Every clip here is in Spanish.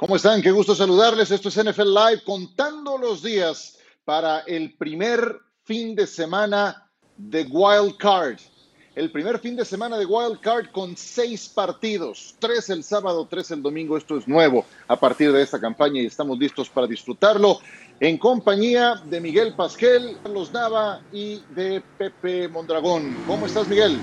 ¿Cómo están? Qué gusto saludarles. Esto es NFL Live contando los días para el primer fin de semana de Wild Card. El primer fin de semana de Wild Card con seis partidos, tres el sábado, tres el domingo. Esto es nuevo a partir de esta campaña y estamos listos para disfrutarlo en compañía de Miguel Pasquel, Carlos Nava y de Pepe Mondragón. ¿Cómo estás, Miguel?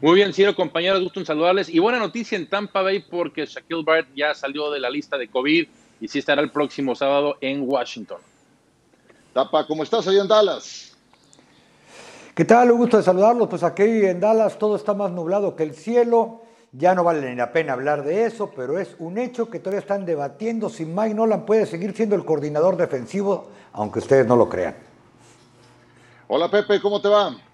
Muy bien, Ciro, compañeros, gusto en saludarles. Y buena noticia en Tampa Bay porque Shaquille Barrett ya salió de la lista de COVID y sí estará el próximo sábado en Washington. Tapa, ¿cómo estás ahí en Dallas? ¿Qué tal? Un gusto de saludarlos. Pues aquí en Dallas todo está más nublado que el cielo. Ya no vale ni la pena hablar de eso, pero es un hecho que todavía están debatiendo si Mike Nolan puede seguir siendo el coordinador defensivo, aunque ustedes no lo crean. Hola Pepe, ¿cómo te va?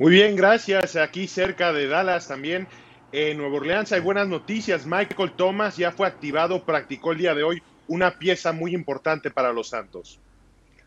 Muy bien, gracias. Aquí cerca de Dallas también. En Nueva Orleans hay buenas noticias. Michael Thomas ya fue activado, practicó el día de hoy, una pieza muy importante para los Santos.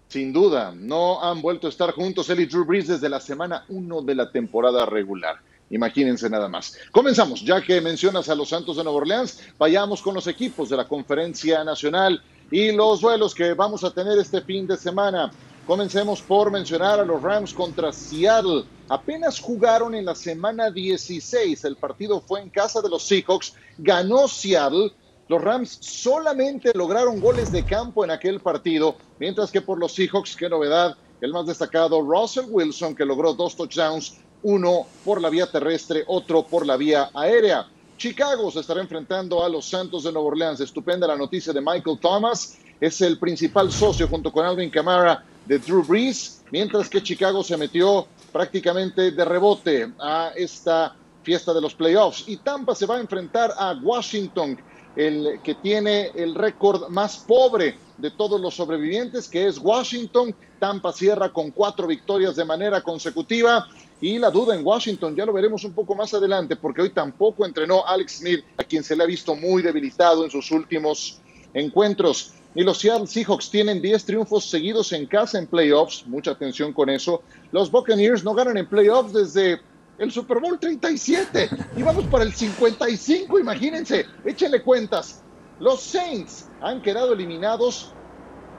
Sin duda, no han vuelto a estar juntos él y Drew Brees desde la semana 1 de la temporada regular. Imagínense nada más. Comenzamos, ya que mencionas a los Santos de Nueva Orleans, vayamos con los equipos de la Conferencia Nacional y los duelos que vamos a tener este fin de semana. Comencemos por mencionar a los Rams contra Seattle. Apenas jugaron en la semana 16. El partido fue en casa de los Seahawks. Ganó Seattle. Los Rams solamente lograron goles de campo en aquel partido, mientras que por los Seahawks, qué novedad, el más destacado, Russell Wilson, que logró dos touchdowns uno por la vía terrestre, otro por la vía aérea. Chicago se estará enfrentando a los Santos de Nueva Orleans. Estupenda la noticia de Michael Thomas. Es el principal socio junto con Alvin Kamara de Drew Brees, mientras que Chicago se metió prácticamente de rebote a esta fiesta de los playoffs. Y Tampa se va a enfrentar a Washington, el que tiene el récord más pobre de todos los sobrevivientes, que es Washington. Tampa cierra con cuatro victorias de manera consecutiva y la duda en Washington, ya lo veremos un poco más adelante, porque hoy tampoco entrenó Alex Smith, a quien se le ha visto muy debilitado en sus últimos encuentros. Y los Seattle Seahawks tienen 10 triunfos seguidos en casa en playoffs, mucha atención con eso. Los Buccaneers no ganan en playoffs desde el Super Bowl 37 y vamos para el 55, imagínense, échenle cuentas. Los Saints han quedado eliminados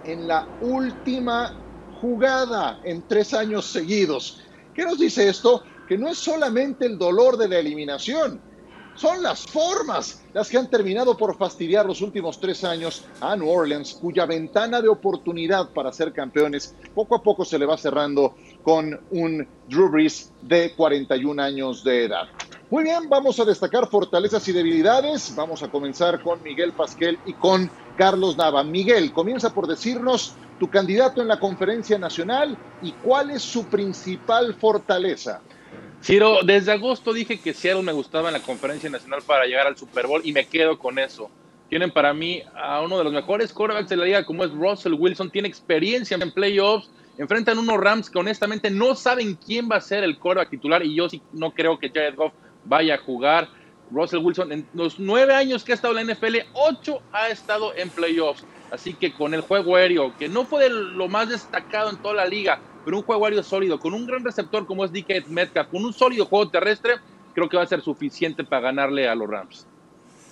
en la última jugada en tres años seguidos. ¿Qué nos dice esto? Que no es solamente el dolor de la eliminación, son las formas las que han terminado por fastidiar los últimos tres años a New Orleans, cuya ventana de oportunidad para ser campeones poco a poco se le va cerrando con un Drew Brees de 41 años de edad. Muy bien, vamos a destacar fortalezas y debilidades. Vamos a comenzar con Miguel Pasquel y con Carlos Nava. Miguel, comienza por decirnos tu candidato en la conferencia nacional y cuál es su principal fortaleza. Ciro, desde agosto dije que Seattle me gustaba en la conferencia nacional para llegar al Super Bowl y me quedo con eso. Tienen para mí a uno de los mejores quarterbacks de la liga como es Russell Wilson, tiene experiencia en playoffs, enfrentan unos Rams que honestamente no saben quién va a ser el quarterback titular y yo sí no creo que Jared Goff vaya a jugar. Russell Wilson, en los nueve años que ha estado en la NFL, ocho ha estado en playoffs. Así que con el juego aéreo, que no fue lo más destacado en toda la liga, pero un juego aéreo sólido, con un gran receptor como es DK Metcalf, con un sólido juego terrestre, creo que va a ser suficiente para ganarle a los Rams.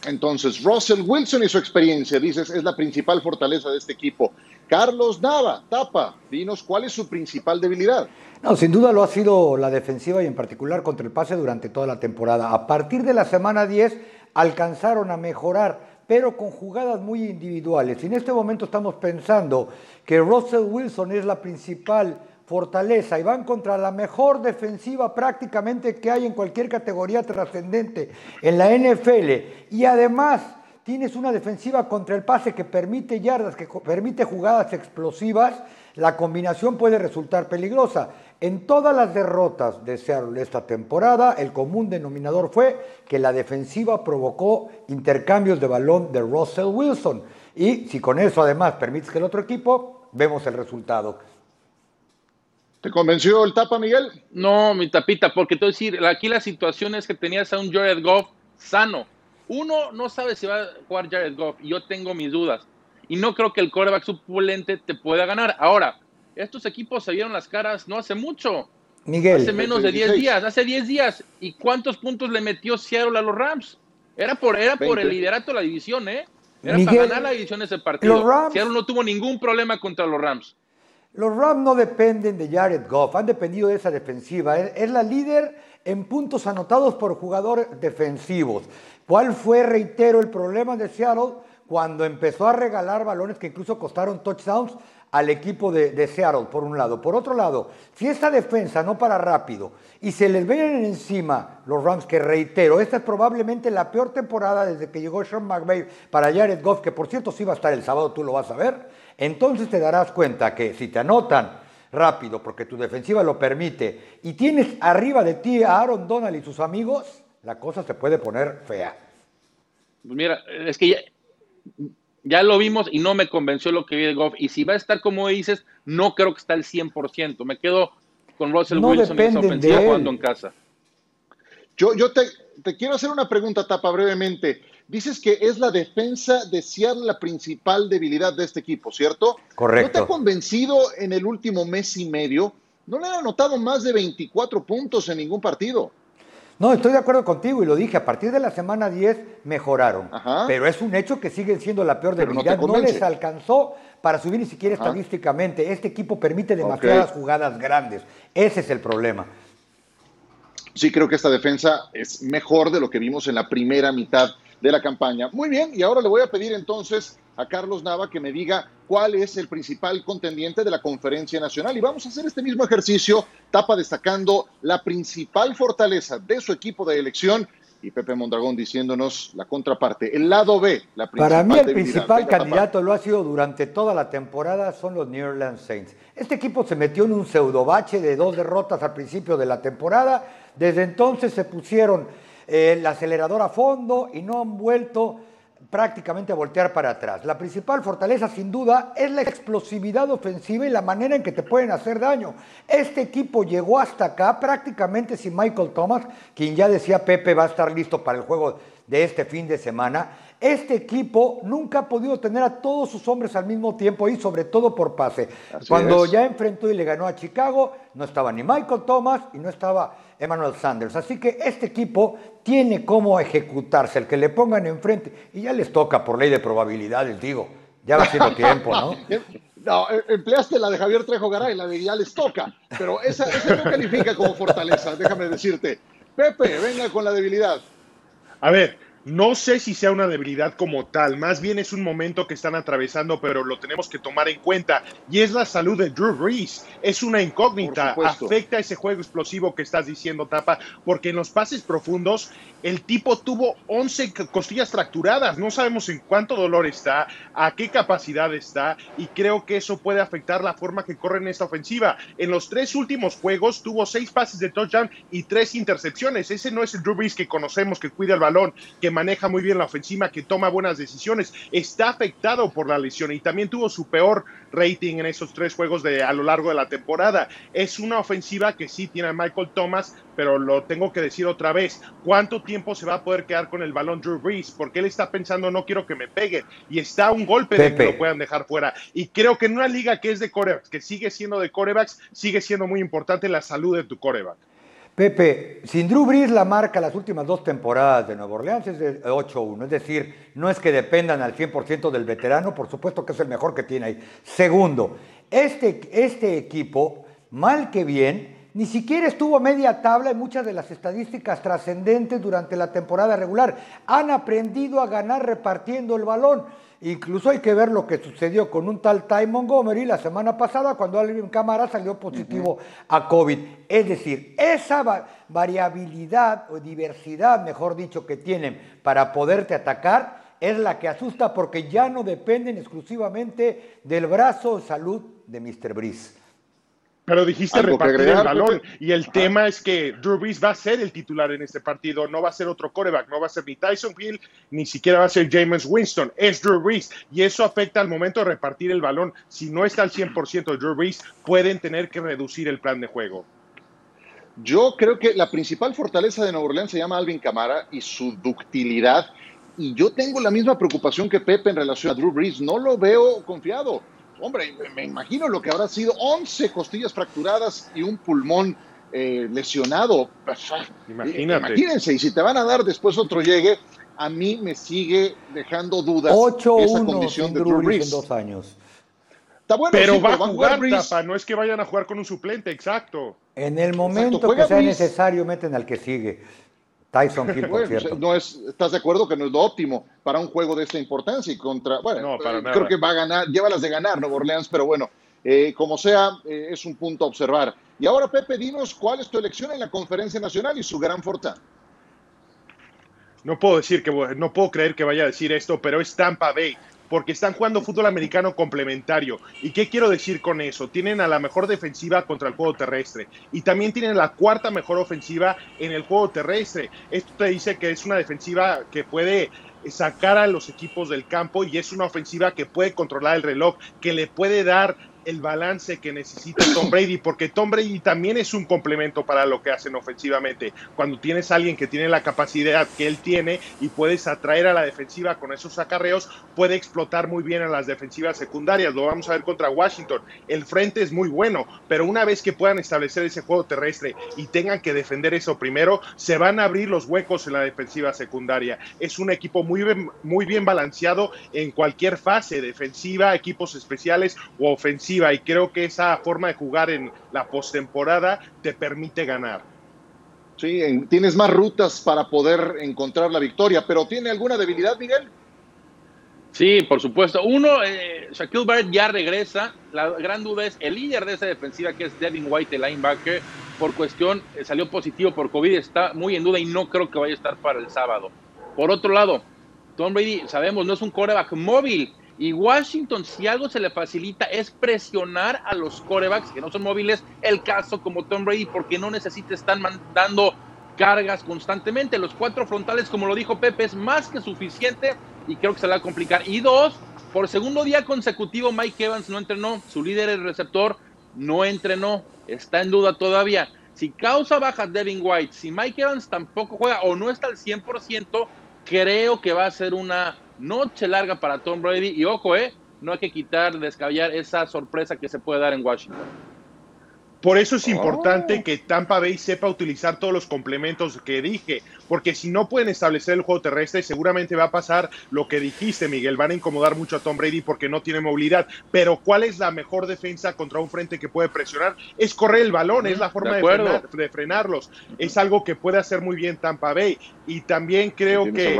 Entonces, Russell Wilson y su experiencia, dices, es la principal fortaleza de este equipo. Carlos Nava, tapa, dinos cuál es su principal debilidad. No, sin duda lo ha sido la defensiva y en particular contra el pase durante toda la temporada. A partir de la semana 10 alcanzaron a mejorar, pero con jugadas muy individuales. Y en este momento estamos pensando que Russell Wilson es la principal fortaleza y van contra la mejor defensiva prácticamente que hay en cualquier categoría trascendente en la NFL. Y además tienes una defensiva contra el pase que permite yardas, que permite jugadas explosivas, la combinación puede resultar peligrosa. En todas las derrotas de Seattle esta temporada, el común denominador fue que la defensiva provocó intercambios de balón de Russell Wilson. Y si con eso además permites que el otro equipo, vemos el resultado. ¿Te convenció el tapa, Miguel? No, mi tapita, porque te voy a decir, aquí la situación es que tenías a un Jared Goff sano. Uno no sabe si va a jugar Jared Goff y yo tengo mis dudas. Y no creo que el quarterback suplente te pueda ganar. Ahora, estos equipos se vieron las caras no hace mucho. Miguel. Hace menos de 10 días, hace 10 días. ¿Y cuántos puntos le metió Seattle a los Rams? Era por, era por el liderato de la división, ¿eh? Era para ganar la de ese partido. Seattle no tuvo ningún problema contra los Rams. Los Rams no dependen de Jared Goff, han dependido de esa defensiva. Es la líder en puntos anotados por jugadores defensivos. ¿Cuál fue, reitero, el problema de Seattle cuando empezó a regalar balones que incluso costaron touchdowns al equipo de, Seattle, por un lado. Por otro lado, si esta defensa no para rápido y se les vienen encima los Rams, que reitero, esta es probablemente la peor temporada desde que llegó Sean McVay para Jared Goff, que por cierto sí va a estar el sábado, tú lo vas a ver, entonces te darás cuenta que si te anotan rápido, porque tu defensiva lo permite, y tienes arriba de ti a Aaron Donald y sus amigos, la cosa se puede poner fea. Pues mira, es que ya, ya lo vimos y no me convenció lo que vi de Goff. Y si va a estar como dices, no creo que está al 100%. Me quedo con Russell Wilson en esa ofensiva jugando en casa. Yo, yo te, te, quiero hacer una pregunta, Tapa, brevemente. Dices que es la defensa de Seattle la principal debilidad de este equipo, ¿cierto? Correcto. ¿No te ha convencido en el último mes y medio? No le han anotado más de 24 puntos en ningún partido. No, estoy de acuerdo contigo y lo dije, a partir de la semana 10 mejoraron, pero es un hecho que siguen siendo la peor debilidad. No, no, les alcanzó para subir ni siquiera estadísticamente. Este equipo permite demasiadas jugadas grandes. Ese es el problema. Sí, creo que esta defensa es mejor de lo que vimos en la primera mitad de la campaña. Muy bien, y ahora le voy a pedir entonces a Carlos Nava que me diga cuál es el principal contendiente de la conferencia nacional. Y vamos a hacer este mismo ejercicio, tapa destacando la principal fortaleza de su equipo de elección y Pepe Mondragón diciéndonos la contraparte, el lado B, la principal Para mí el principal candidato lo ha sido durante toda la temporada son los New Orleans Saints. Este equipo se metió en un pseudobache de dos derrotas al principio de la temporada, desde entonces se pusieron el acelerador a fondo y no han vuelto prácticamente a voltear para atrás. La principal fortaleza, sin duda, es la explosividad ofensiva y la manera en que te pueden hacer daño. Este equipo llegó hasta acá prácticamente sin Michael Thomas, quien ya decía Pepe va a estar listo para el juego de este fin de semana. Este equipo nunca ha podido tener a todos sus hombres al mismo tiempo y sobre todo por pase. Cuando ya enfrentó y le ganó a Chicago, no estaba ni Michael Thomas y no estaba Emmanuel Sanders. Así que este equipo tiene cómo ejecutarse, el que le pongan enfrente. Y ya les toca por ley de probabilidades, digo. Ya va siendo tiempo, ¿no? No, eh, empleaste la de Javier Trejo Garay, la de ya les toca, pero esa, esa no califica como fortaleza, déjame decirte. Pepe, venga con la debilidad. A ver, no sé si sea una debilidad como tal, más bien es un momento que están atravesando, pero lo tenemos que tomar en cuenta. Y es la salud de Drew Brees. Es una incógnita. Afecta ese juego explosivo que estás diciendo, Tapa, porque en los pases profundos el tipo tuvo 11 costillas fracturadas. No sabemos en cuánto dolor está, a qué capacidad está, y creo que eso puede afectar la forma que corre en esta ofensiva. En los tres últimos juegos tuvo seis pases de touchdown y tres intercepciones. Ese no es el Drew Brees que conocemos, que cuida el balón, que maneja muy bien la ofensiva, que toma buenas decisiones, está afectado por la lesión y también tuvo su peor rating en esos tres juegos de, a lo largo de la temporada. Es una ofensiva que sí tiene a Michael Thomas, pero lo tengo que decir otra vez. ¿Cuánto tiempo se va a poder quedar con el balón Drew Brees? Porque él está pensando, no quiero que me pegue Y está un golpe de que lo puedan dejar fuera. Y creo que en una liga que es de corebacks, que sigue siendo de corebacks, sigue siendo muy importante la salud de tu coreback. Pepe, sin Drew Brees la marca las últimas dos temporadas de Nueva Orleans es de 8-1, es decir, no es que dependan al 100% del veterano, por supuesto que es el mejor que tiene ahí. Segundo, este, este equipo, mal que bien, ni siquiera estuvo a media tabla en muchas de las estadísticas trascendentes durante la temporada regular. Han aprendido a ganar repartiendo el balón. Incluso hay que ver lo que sucedió con un tal Ty Montgomery la semana pasada cuando Alvin Cámara salió positivo a COVID. Es decir, esa variabilidad o diversidad, mejor dicho, que tienen para poderte atacar es la que asusta porque ya no dependen exclusivamente del brazo de salud de Mr. Brice. Pero dijiste repartir el balón. Y el tema es que Drew Brees va a ser el titular en este partido. No va a ser otro coreback. No va a ser ni Tyson Hill, ni siquiera va a ser James Winston. Es Drew Brees. Y eso afecta al momento de repartir el balón. Si no está al 100% de Drew Brees, pueden tener que reducir el plan de juego. Yo creo que la principal fortaleza de Nueva Orleans se llama Alvin Camara y su ductilidad. Y yo tengo la misma preocupación que Pepe en relación a Drew Brees. No lo veo confiado hombre, me imagino lo que habrá sido 11 costillas fracturadas y un pulmón eh, lesionado. Imagínate. Imagínense, y si te van a dar después otro llegue, a mí me sigue dejando dudas 8 esa condición de Drew Brees. en dos años. Está bueno, pero va, a jugar, Tapa, no es que vayan a jugar con un suplente, exacto. En el momento que sea necesario, meten al que sigue. Tyson Hill, por cierto. No es, ¿Estás de acuerdo que no es lo óptimo para un juego de esta importancia? y contra Bueno, eh, creo que va a ganar, lleva las de ganar Nuevo Orleans, pero bueno, eh, como sea, eh, es un punto a observar. Y ahora, Pepe, dinos cuál es tu elección en la conferencia nacional y su gran forta. No puedo decir que no puedo creer que vaya a decir esto, pero es Tampa Bay porque están jugando fútbol americano complementario. ¿Y qué quiero decir con eso? Tienen a la mejor defensiva contra el juego terrestre y también tienen la cuarta mejor ofensiva en el juego terrestre. Esto te dice que es una defensiva que puede sacar a los equipos del campo y es una ofensiva que puede controlar el reloj, que le puede dar el balance que necesita Tom Brady, porque Tom Brady también es un complemento para lo que hacen ofensivamente. Cuando tienes a alguien que tiene la capacidad que él tiene y puedes atraer a la defensiva con esos acarreos, puede explotar muy bien a las defensivas secundarias. Lo vamos a ver contra Washington. El frente es muy bueno, pero una vez que puedan establecer ese juego terrestre y tengan que defender eso primero, se van a abrir los huecos en la defensiva secundaria. Es un equipo muy bien, muy bien balanceado en cualquier fase, defensiva, equipos especiales o ofensiva y creo que esa forma de jugar en la postemporada te permite ganar. Sí, tienes más rutas para poder encontrar la victoria, pero ¿tiene alguna debilidad, Miguel? Sí, por supuesto. Uno, eh, Shaquille Barrett ya regresa. La gran duda es el líder de esa defensiva, que es Devin White, el linebacker, por cuestión, eh, salió positivo por COVID, está muy en duda y no creo que vaya a estar para el sábado. Por otro lado, Tom Brady, sabemos, no es un coreback móvil. Y Washington, si algo se le facilita, es presionar a los corebacks que no son móviles. El caso como Tom Brady, porque no necesita estar mandando cargas constantemente. Los cuatro frontales, como lo dijo Pepe, es más que suficiente y creo que se le va a complicar. Y dos, por segundo día consecutivo, Mike Evans no entrenó. Su líder, el receptor, no entrenó. Está en duda todavía. Si causa bajas Devin White, si Mike Evans tampoco juega o no está al 100%, creo que va a ser una noche larga para Tom Brady. Y ojo, eh, no hay que quitar, descabellar esa sorpresa que se puede dar en Washington. Por eso es importante oh. que Tampa Bay sepa utilizar todos los complementos que dije, porque si no pueden establecer el juego terrestre, seguramente va a pasar lo que dijiste, Miguel. Van a incomodar mucho a Tom Brady porque no tiene movilidad. Pero ¿cuál es la mejor defensa contra un frente que puede presionar? Es correr el balón, es la forma de, frenarlos. Es algo que puede hacer muy bien Tampa Bay. Y también creo que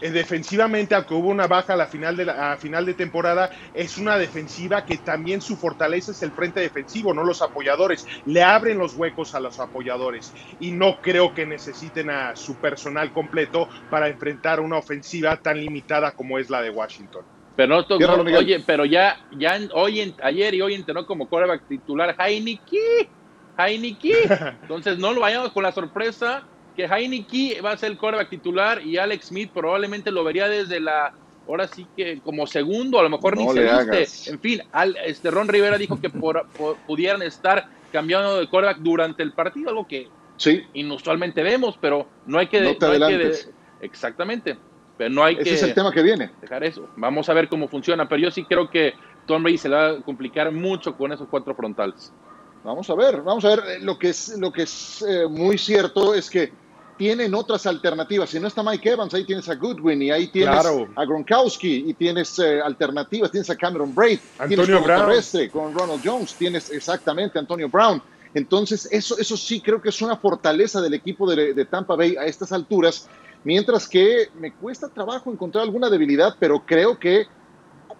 eh, defensivamente, aunque hubo una baja a la final de a final de temporada, es una defensiva que también su fortaleza es el frente defensivo, no los apoyadores le abren los huecos a los apoyadores y no creo que necesiten a su personal completo para enfrentar una ofensiva tan limitada como es la de Washington. Pero no, oye, pero ya, ya hoy, ayer y hoy entrenó como quarterback titular Heineke, Heineke. Entonces no lo vayamos con la sorpresa que Heineke va a ser el quarterback titular y Alex Smith probablemente lo vería desde la ahora sí que como segundo, a lo mejor ni se viste. En fin, al, este Ron Rivera dijo que pudieran estar cambiando de quarterback durante el partido, algo que sí. inusualmente vemos, pero no hay que... No te exactamente, pero no hay Ese que... es el tema que viene. Dejar eso. Vamos a ver cómo funciona, pero yo sí creo que Tom Brady se le va a complicar mucho con esos cuatro frontales. Vamos a ver, vamos a ver. Eh, lo que es, lo que es eh, muy cierto es que tienen otras alternativas. Si no está Mike Evans, ahí tienes a Goodwin y ahí tienes a Gronkowski y tienes eh, alternativas. Tienes a Cameron Braid, Antonio Brown. terrestre con Ronald Jones, tienes exactamente a Antonio Brown. Entonces, eso, eso sí creo que es una fortaleza del equipo de, de Tampa Bay a estas alturas. Mientras que me cuesta trabajo encontrar alguna debilidad, pero creo que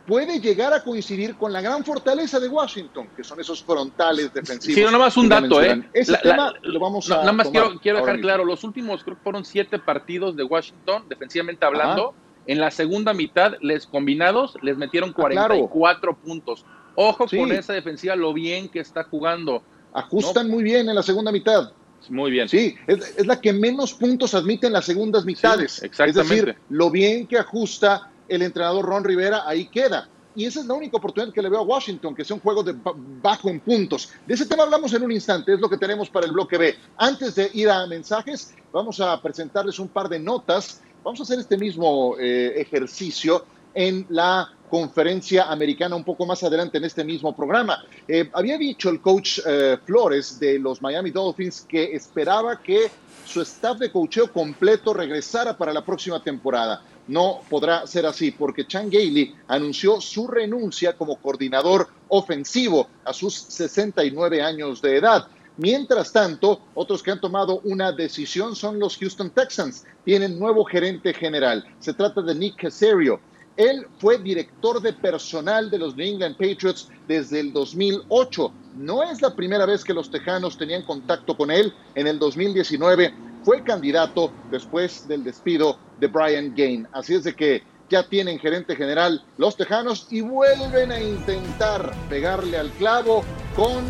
puede llegar a coincidir con la gran fortaleza de Washington, que son esos frontales defensivos. Sí, nada más un dato, ¿eh? Ese tema lo vamos a. Nada más quiero, quiero dejar claro: los últimos, creo que fueron siete partidos de Washington, defensivamente hablando. En la segunda mitad, les combinados, les metieron 44 puntos. Ojo con esa defensiva, lo bien que está jugando. Ajustan muy bien en la segunda mitad. Muy bien. Sí, es, la que menos puntos admite en las segundas mitades. exactamente. Es decir, lo bien que ajusta el entrenador Ron Rivera ahí queda. Y esa es la única oportunidad que le veo a Washington, que sea un juego de bajo en puntos. De ese tema hablamos en un instante, es lo que tenemos para el bloque B. Antes de ir a mensajes, vamos a presentarles un par de notas. Vamos a hacer este mismo eh, ejercicio en la conferencia americana un poco más adelante en este mismo programa. Eh, había dicho el coach eh, Flores de los Miami Dolphins que esperaba que su staff de coacheo completo regresara para la próxima temporada. No podrá ser así porque Chan Gailey anunció su renuncia como coordinador ofensivo a sus 69 años de edad. Mientras tanto, otros que han tomado una decisión son los Houston Texans. Tienen nuevo gerente general. Se trata de Nick Casario. Él fue director de personal de los New England Patriots desde el 2008. No es la primera vez que los Tejanos tenían contacto con él. En el 2019 fue candidato después del despido de Brian Gain. Así es de que ya tienen gerente general los Tejanos y vuelven a intentar pegarle al clavo con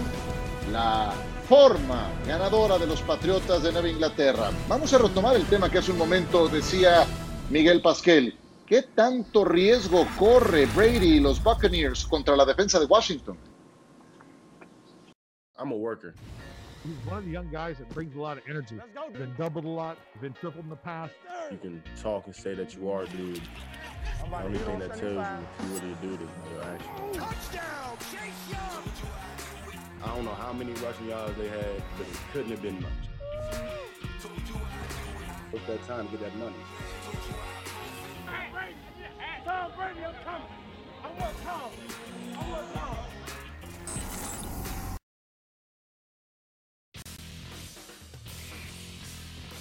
la forma ganadora de los Patriotas de Nueva Inglaterra. Vamos a retomar el tema que hace un momento decía Miguel Pasquel. ¿Qué tanto riesgo corre Brady y los Buccaneers contra la defensa de Washington? I'm a worker. He's one of the young guys that brings a lot of energy. Been doubled a lot, been tripled in the past. You can talk and say that you are a dude. The only thing that tells you if you really a dude is your action. Touchdown, Chase Young. I don't know how many rushing yards they had, but it couldn't have been much. Took that time to get that money.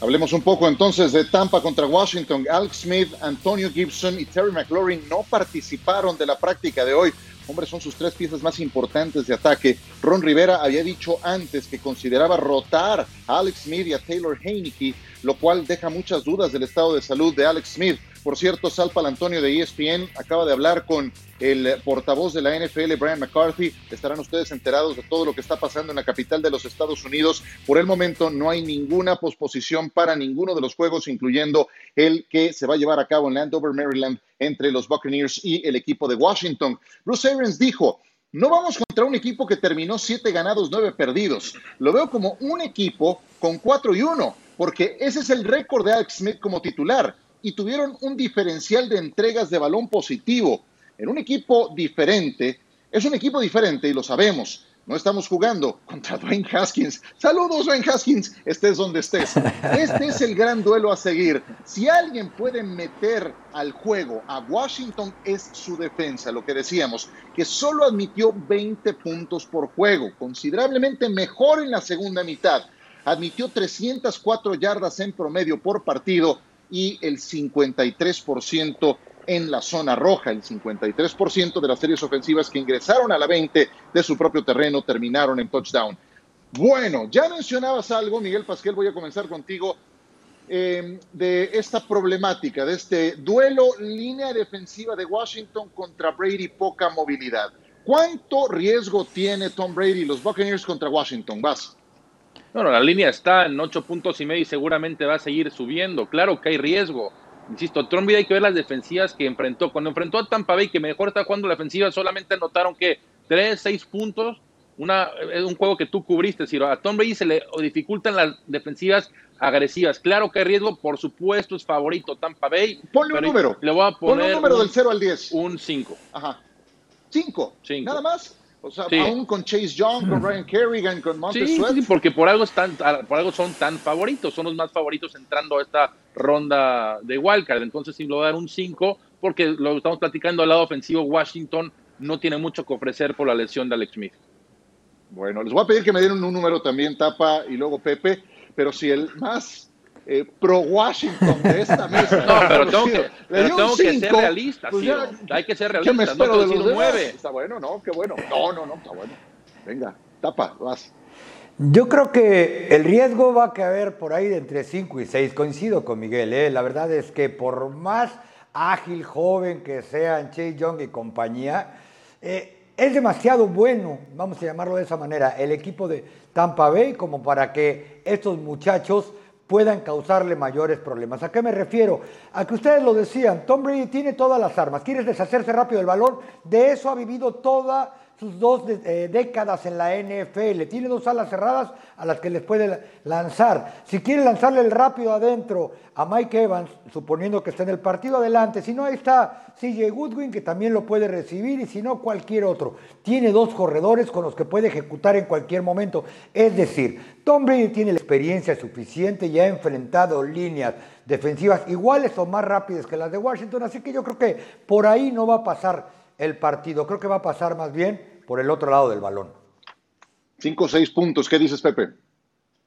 Hablemos un poco entonces de Tampa contra Washington. Alex Smith, Antonio Gibson y Terry McLaurin no participaron de la práctica de hoy. Hombre, son sus tres piezas más importantes de ataque. Ron Rivera había dicho antes que consideraba rotar a Alex Smith y a Taylor Heineke, lo cual deja muchas dudas del estado de salud de Alex Smith. Por cierto, Sal Antonio de ESPN acaba de hablar con el portavoz de la NFL, Brian McCarthy. Estarán ustedes enterados de todo lo que está pasando en la capital de los Estados Unidos. Por el momento no hay ninguna posposición para ninguno de los juegos, incluyendo el que se va a llevar a cabo en Landover, Maryland, entre los Buccaneers y el equipo de Washington. Bruce Arians dijo, no vamos contra un equipo que terminó siete ganados, nueve perdidos. Lo veo como un equipo con cuatro y uno, porque ese es el récord de Alex Smith como titular y tuvieron un diferencial de entregas de balón positivo. En un equipo diferente, es un equipo diferente y lo sabemos. No estamos jugando contra Dwayne Haskins. Saludos, Dwayne Haskins, estés donde estés. Este es el gran duelo a seguir. Si alguien puede meter al juego a Washington es su defensa, lo que decíamos, que solo admitió 20 puntos por juego, considerablemente mejor en la segunda mitad. Admitió 304 yardas en promedio por partido y el 53% en la zona roja. El 53% de las series ofensivas que ingresaron a la 20 de su propio terreno terminaron en touchdown. Bueno, ya mencionabas algo, Miguel Pasquel, voy a comenzar contigo, em, de esta problemática, de este duelo línea defensiva de Washington contra Brady, poca movilidad. ¿Cuánto riesgo tiene Tom Brady y los Buccaneers contra Washington? Vas. No, la línea está en ocho puntos y medio y seguramente va a seguir subiendo. Claro que hay riesgo. Insisto, Trump hay que ver las defensivas que enfrentó. Cuando enfrentó a Tampa Bay, que mejor está jugando la defensiva, solamente anotaron que tres, seis puntos. Una, es un juego que tú cubriste, Ciro. A Tom Brady se le dificultan las defensivas agresivas. Claro que hay riesgo, por supuesto, es favorito Tampa Bay. Ponle un número. Le voy a poner Ponle un número del 0 al 10. Un 5. Ajá. ¿Cinco? Nada más. O sea, aún con Chase Young, con Ryan Kerrigan, con Montez sí, Sí, porque por algo, están, por algo son tan favoritos, son los más favoritos entrando a esta ronda de wildcard. Entonces, sí, lo voy a dar un 5, porque lo estamos platicando al lado ofensivo, Washington no tiene mucho que ofrecer por la lesión de Alex Smith. Bueno, les voy a pedir que me den un número también, Tapa y luego Pepe, pero si el más eh, pro Washington de esta mesa. No, pero tengo que, pero tengo que ser realista, pues hay que ser realista. me espero no de los 9. Está bueno, no, qué bueno. No, no, no, está bueno. Venga, tapa, vas. Yo creo que el riesgo va a caer por ahí de entre 5 y 6. Coincido con Miguel, ¿eh? la verdad es que por más ágil, joven que sean Chase Young y compañía, eh, es demasiado bueno, vamos a llamarlo de esa manera, el equipo de Tampa Bay como para que estos muchachos puedan causarle mayores problemas. ¿A qué me refiero? A que ustedes lo decían, Tom Brady tiene todas las armas, quieres deshacerse rápido del balón, de eso ha vivido toda sus dos eh, décadas en la NFL. Tiene dos alas cerradas a las que les puede lanzar. Si quiere lanzarle el rápido adentro a Mike Evans, suponiendo que está en el partido adelante, si no, ahí está CJ Goodwin, que también lo puede recibir, y si no, cualquier otro. Tiene dos corredores con los que puede ejecutar en cualquier momento. Es decir, Tom Brady tiene la experiencia suficiente y ha enfrentado líneas defensivas iguales o más rápidas que las de Washington, así que yo creo que por ahí no va a pasar el partido, creo que va a pasar más bien por el otro lado del balón. Cinco o seis puntos, ¿qué dices Pepe?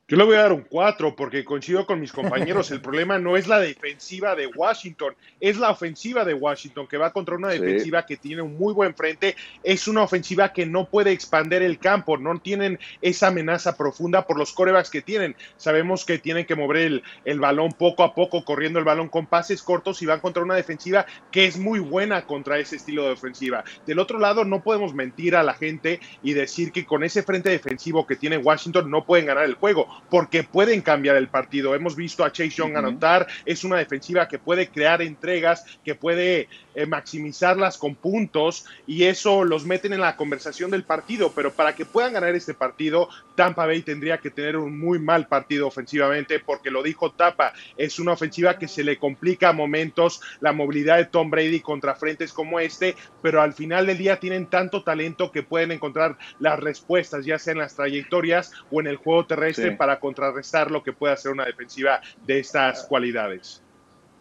Yo le voy a dar un 4 porque coincido con mis compañeros. El problema no es la defensiva de Washington, es la ofensiva de Washington que va contra una defensiva que tiene un muy buen frente. Es una ofensiva que no puede expander el campo, no tienen esa amenaza profunda por los corebacks que tienen. Sabemos que tienen que mover el, el balón poco a poco, corriendo el balón con pases cortos y van contra una defensiva que es muy buena contra ese estilo de ofensiva. Del otro lado, no podemos mentir a la gente y decir que con ese frente defensivo que tiene Washington no pueden ganar el juego porque pueden cambiar el partido. Hemos visto a Chase Young anotar, es una defensiva que puede crear entregas, que puede eh, maximizarlas con puntos y eso los meten en la conversación del partido, pero para que puedan ganar este partido, Tampa Bay tendría que tener un muy mal partido ofensivamente, porque lo dijo Tapa, es una ofensiva que se le complica a momentos la movilidad de Tom Brady contra frentes como este, pero al final del día tienen tanto talento que pueden encontrar las respuestas, ya sea en las trayectorias o en el juego terrestre, para contrarrestar lo que puede hacer una defensiva de estas cualidades.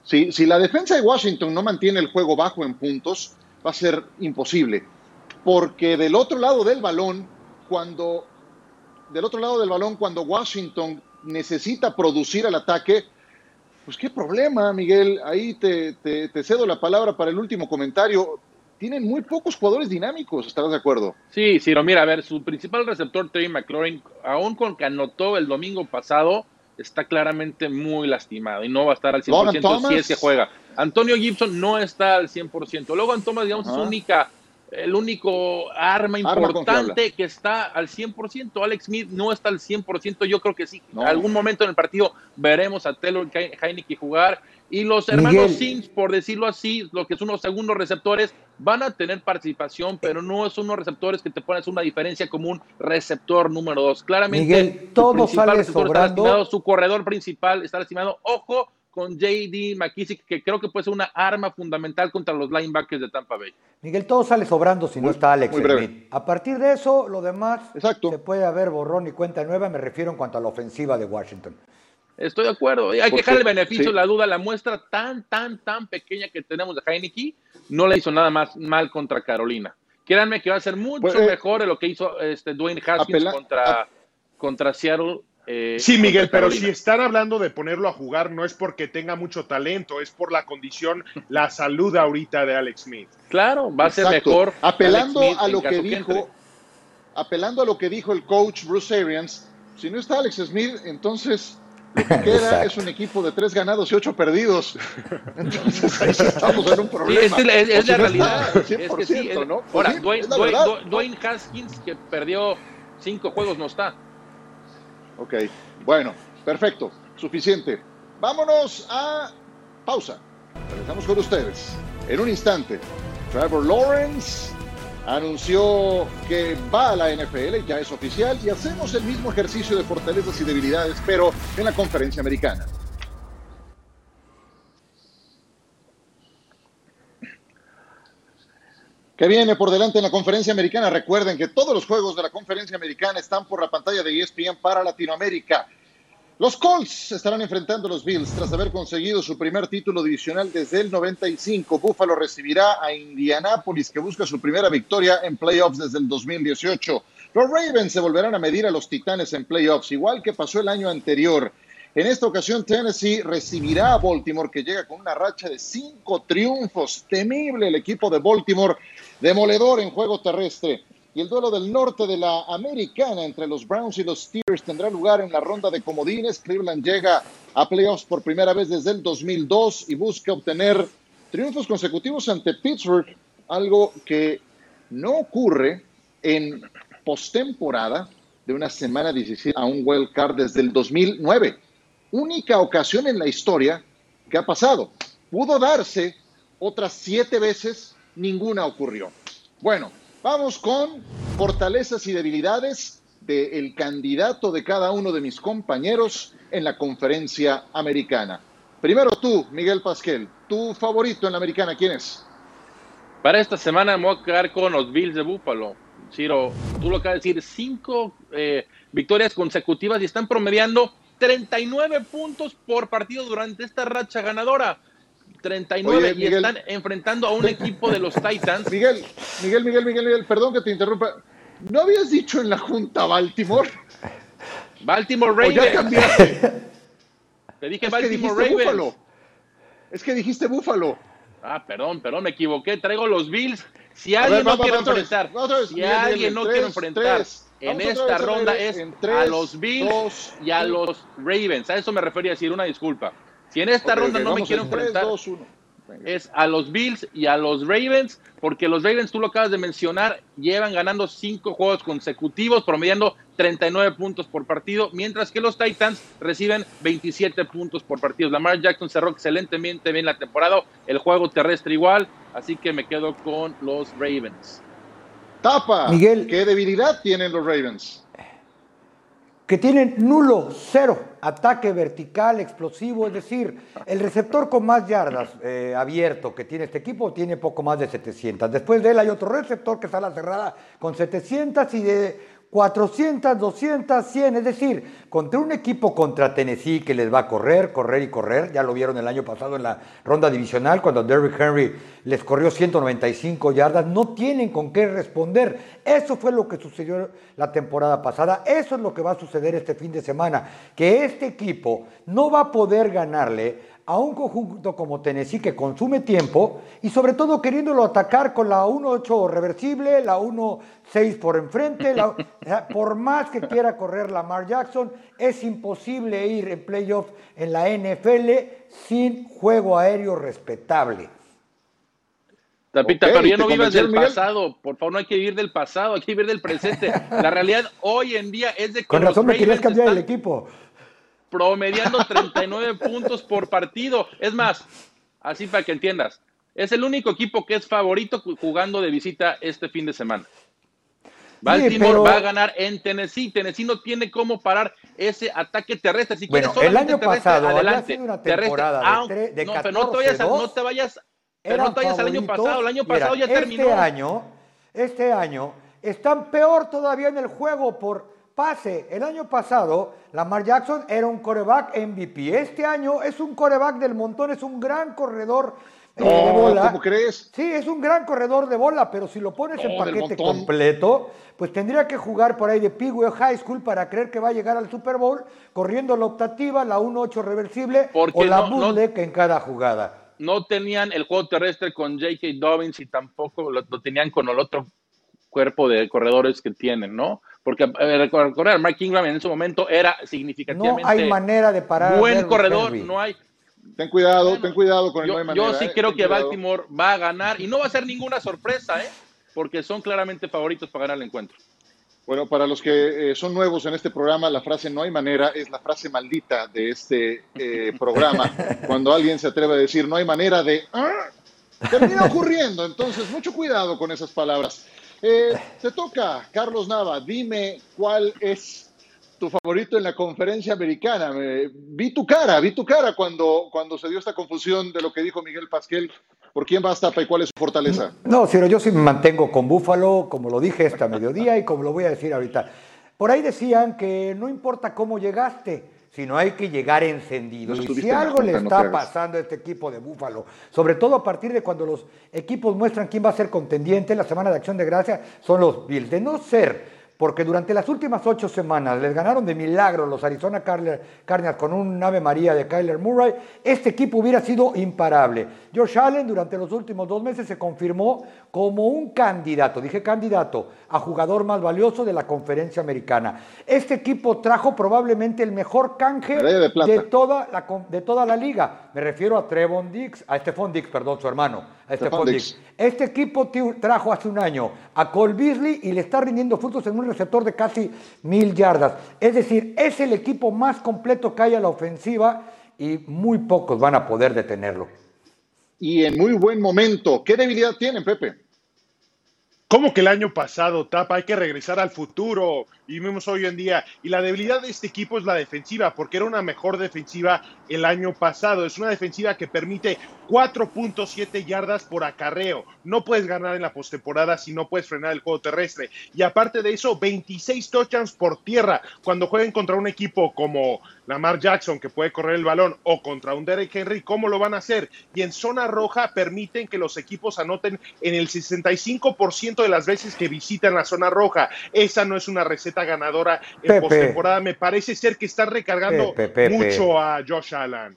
Si, si la defensa de Washington no mantiene el juego bajo en puntos, va a ser imposible. Porque del otro lado del balón, cuando del otro lado del balón, cuando Washington necesita producir el ataque, pues qué problema, Miguel. Ahí te, te, cedo la palabra para el último comentario. Tienen muy pocos jugadores dinámicos, ¿estarás de acuerdo? Sí, sí, no, mira, a ver, su principal receptor, Terry McLaurin, aún con que anotó el domingo pasado, está claramente muy lastimado y no va a estar al 100% si es que juega. Antonio Gibson no está al 100%. Logan Thomas, digamos, es única, el único arma importante que está al 100%. Alex Smith no está al 100%. Yo creo que sí. En algún momento en el partido veremos a Taylor Heineke jugar. Y los hermanos Sims, por decirlo así, lo que son los segundos receptores, van a tener participación, pero no son unos receptores que te pones una diferencia como un receptor número dos. Claramente, Miguel, todo sale sobrando. su corredor principal está lastimado. Ojo con JD McKissick, que creo que puede ser una arma fundamental contra los linebackers de Tampa Bay. Miguel, todo sale sobrando si no está Alex Smith. A partir de eso, lo demás se puede haber borrón y cuenta nueva, me refiero en cuanto a la ofensiva de Washington. Estoy de acuerdo. Hay que dejar el beneficio la duda. La muestra tan, tan, tan pequeña que tenemos de Heineke no le hizo nada más mal contra Carolina. Créanme que va a ser mucho pues, eh, mejor de lo que hizo este Dwayne Haskins contra, contra Seattle. Eh, sí, Miguel, pero si están hablando de ponerlo a jugar, no es porque tenga mucho talento, es por la condición, la salud ahorita de Alex Smith. Claro, va a ser mejor. Apelando a lo que dijo, apelando a lo que dijo el coach Bruce Arians, si no está Alex Smith, entonces lo que queda es un equipo de tres ganados y ocho perdidos. Entonces ahí estamos en un problema. es, la realidad. es que sí, ¿no? Ahora, Dwayne, Haskins, que perdió cinco juegos, no está. Ok, bueno, perfecto, suficiente. Vámonos a pausa. Regresamos con ustedes en un instante. Trevor Lawrence anunció que va a la NFL, ya es oficial, y hacemos el mismo ejercicio de fortalezas y debilidades, pero en la conferencia americana. ¿Qué viene por delante en la conferencia americana? Recuerden que todos los juegos de la conferencia americana están por la pantalla de ESPN para Latinoamérica. Los Colts estarán enfrentando a los Bills tras haber conseguido su primer título divisional desde el 95. Buffalo recibirá a Indianapolis que busca su primera victoria en playoffs desde el 2018. Los Ravens se volverán a medir a los Titanes en playoffs, igual que pasó el año anterior. En esta ocasión, Tennessee recibirá a Baltimore, que llega con una racha de cinco triunfos. Temible el equipo de Baltimore, demoledor en juego terrestre y el duelo del norte de la americana entre los Browns y los Steelers tendrá lugar en la ronda de comodines. Cleveland llega a playoffs por primera vez desde el 2002 y busca obtener triunfos consecutivos ante Pittsburgh, algo que no ocurre en postemporada de una semana 17 a un wild card desde el 2009. Única ocasión en la historia que ha pasado. Pudo darse otras siete veces, ninguna ocurrió. Bueno, Vamos con fortalezas y debilidades del candidato de cada uno de mis compañeros en la conferencia americana. Primero tú, Miguel Pasquel, tu favorito en la americana, ¿quién es? Para esta semana me voy a quedar con los Bills de Buffalo. Ciro, tú lo acabas de decir, cinco eh, victorias consecutivas y están promediando 39 puntos por partido durante esta racha ganadora. 39 y están enfrentando a un equipo de los Titans. Miguel, Miguel, Miguel, Miguel, Miguel, perdón que te interrumpa. ¿No habías dicho en la Junta Baltimore? Baltimore Ravens. ya cambiaste? Te dije Baltimore Ravens. Es que dijiste Búfalo. Ah, perdón, perdón, me equivoqué. Traigo los Bills. Si alguien no quiere enfrentar, si alguien no quiere enfrentar en esta ronda es a los Bills y a los Ravens. A eso me refería a decir una disculpa. Si en esta ronda no me quiero enfrentar, es a los Bills y a los Ravens, porque los Ravens, tú lo acabas de mencionar, llevan ganando cinco juegos consecutivos, promediando 39 puntos por partido, mientras que los Titans reciben 27 puntos por partido. Lamar Jackson cerró excelentemente bien la temporada, el juego terrestre igual, así que me quedo con los Ravens. Tapa, Miguel, ¿qué debilidad tienen los Ravens? Que tienen nulo, cero, ataque vertical, explosivo, es decir, el receptor con más yardas eh, abierto que tiene este equipo tiene poco más de 700. Después de él hay otro receptor que está a la cerrada con 700 y de 400, 200, 100, es decir, contra un equipo contra Tennessee que les va a correr, correr y correr, ya lo vieron el año pasado en la ronda divisional cuando Derrick Henry les corrió 195 yardas, no tienen con qué responder. Eso fue lo que sucedió la temporada pasada, eso es lo que va a suceder este fin de semana, que este equipo no va a poder ganarle a un conjunto como Tennessee que consume tiempo y sobre todo queriéndolo atacar con la 1-8 reversible, la 1-6 por enfrente, por más que quiera correr Lamar Jackson, es imposible ir en playoff en la NFL sin juego aéreo respetable. Tapita, pero ya no vivas del pasado, por favor, no hay que vivir del pasado, hay que vivir del presente. La realidad hoy en día es de que Con razón me querías cambiar el equipo promediando 39 puntos por partido. Es más, así para que entiendas, es el único equipo que es favorito jugando de visita este fin de semana. Baltimore va a ganar en Tennessee. Tennessee no tiene cómo parar ese ataque terrestre. Si bueno, el año pasado, adelante. Una temporada terrestre, de, no, pero no te vayas, no te vayas, no te vayas al año pasado. El año pasado ya este terminó. Año, este año están peor todavía en el juego por pase. El año pasado, Lamar Jackson era un coreback MVP. Este año es un coreback del montón, es un gran corredor eh, de bola. ¿Cómo crees? Sí, es un gran corredor de bola, pero si lo pones en paquete completo, pues tendría que jugar por ahí de Pigwell High School para creer que va a llegar al Super Bowl corriendo la optativa, la 1-8 reversible o la no, en cada jugada. No tenían el juego terrestre con J.K. Dobbins y tampoco lo tenían con el otro cuerpo de corredores que tienen, ¿no? Porque recordar, Mark Ingram en ese momento era significativamente. No hay manera de parar. Buen corredor, no hay. Ten cuidado, ten cuidado con el yo, no hay manera, Yo sí eh, creo que Baltimore va a ganar y no va a ser ninguna sorpresa, ¿eh? Porque son claramente favoritos para ganar el encuentro. Bueno, para los que eh, son nuevos en este programa, la frase no hay manera es la frase maldita de este eh, programa. Cuando alguien se atreve a decir no hay manera de... ¡ah! Termina ocurriendo, entonces mucho cuidado con esas palabras. Eh, toca, Carlos Nava, dime cuál es tu favorito en la conferencia americana. vi tu cara, vi tu cara cuando, cuando se dio esta confusión de lo que dijo Miguel Pasquel. ¿Por quién vas, Tapa, y cuál es su fortaleza? No, Ciro, yo sí me mantengo con Búfalo, como lo dije esta mediodía y como lo voy a decir ahorita. Por ahí decían que no importa cómo llegaste, sino hay que llegar encendido. y si algo le está pasando a este equipo de Búfalo, sobre todo a partir de cuando los equipos muestran quién va a ser contendiente, la Semana de Acción de Gracia son los Bills. De no ser porque durante las últimas ocho semanas les ganaron de milagro los Arizona Cardinals con un Ave María de Kyler Murray, este equipo hubiera sido imparable. Josh Allen durante los últimos dos meses se confirmó como un candidato, dije candidato, a jugador más valioso de la conferencia americana. Este equipo trajo probablemente el mejor canje de, toda, la, de toda la liga. Me refiero a Trevon Dix, a Stephon Dix, perdón, su hermano. A Stephon Dix. Este equipo trajo hace un año a Cole Beasley y le está rindiendo frutos en un receptor de casi mil yardas. Es decir, es el equipo más completo que hay a la ofensiva y muy pocos van a poder detenerlo. Y en muy buen momento. ¿Qué debilidad tienen, Pepe? ¿Cómo que el año pasado, Tapa? Hay que regresar al futuro y vemos hoy en día. Y la debilidad de este equipo es la defensiva, porque era una mejor defensiva el año pasado. Es una defensiva que permite 4.7 yardas por acarreo. No puedes ganar en la postemporada si no puedes frenar el juego terrestre. Y aparte de eso, 26 touchdowns por tierra. Cuando jueguen contra un equipo como Lamar Jackson, que puede correr el balón, o contra un Derek Henry, ¿cómo lo van a hacer? Y en zona roja permiten que los equipos anoten en el 65% de las veces que visitan la zona roja. Esa no es una receta ganadora en postemporada. Me parece ser que está recargando mucho a Josh Allen.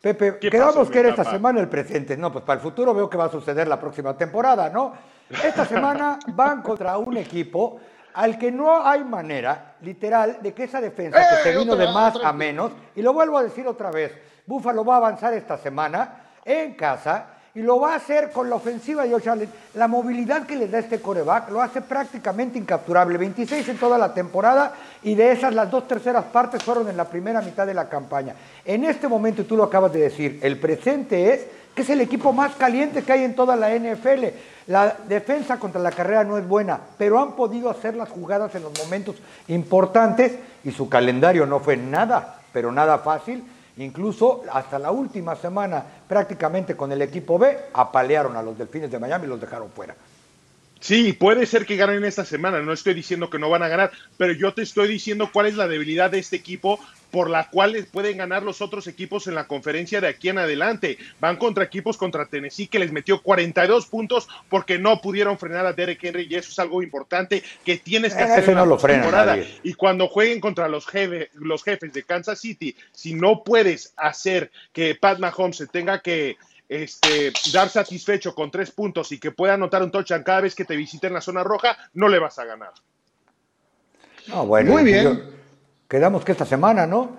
Pepe, quedamos que era esta semana el presente. No, pues para el futuro veo que va a suceder la próxima temporada, ¿no? Esta semana van contra un equipo al que no hay manera, literal, de que esa defensa que se vino de más a menos, y lo vuelvo a decir otra vez, Búfalo va a avanzar esta semana en casa y lo va a hacer con la ofensiva de Josh Allen. La movilidad que le da este coreback lo hace prácticamente incapturable. 26 en toda la temporada y de esas las dos terceras partes fueron en la primera mitad de la campaña. En este momento, tú lo acabas de decir, el presente es que es el equipo más caliente que hay en toda la NFL. La defensa contra la carrera no es buena, pero han podido hacer las jugadas en los momentos importantes y su calendario no fue nada, pero nada fácil Incluso hasta la última semana, prácticamente con el equipo B, apalearon a los Delfines de Miami y los dejaron fuera. Sí, puede ser que ganen esta semana, no estoy diciendo que no van a ganar, pero yo te estoy diciendo cuál es la debilidad de este equipo por la cual pueden ganar los otros equipos en la conferencia de aquí en adelante. Van contra equipos contra Tennessee que les metió 42 puntos porque no pudieron frenar a Derek Henry y eso es algo importante que tienes que eh, hacer en la temporada. Y cuando jueguen contra los, los jefes de Kansas City, si no puedes hacer que Pat Mahomes se tenga que este, dar satisfecho con tres puntos y que pueda anotar un touchdown cada vez que te visite en la zona roja, no le vas a ganar. bueno, Muy bien. Quedamos que esta semana, ¿no?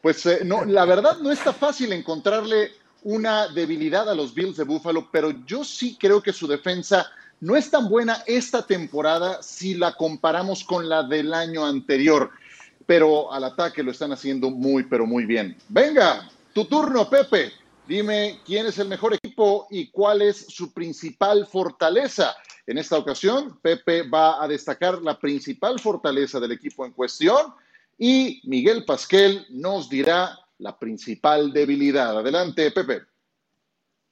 Pues eh, no, la verdad no está fácil encontrarle una debilidad a los Bills de Buffalo, pero yo sí creo que su defensa no es tan buena esta temporada si la comparamos con la del año anterior, pero al ataque lo están haciendo muy, pero muy bien. Venga, tu turno, Pepe. Dime quién es el mejor equipo y cuál es su principal fortaleza. En esta ocasión, Pepe va a destacar la principal fortaleza del equipo en cuestión y Miguel Pasquel nos dirá la principal debilidad. Adelante, Pepe.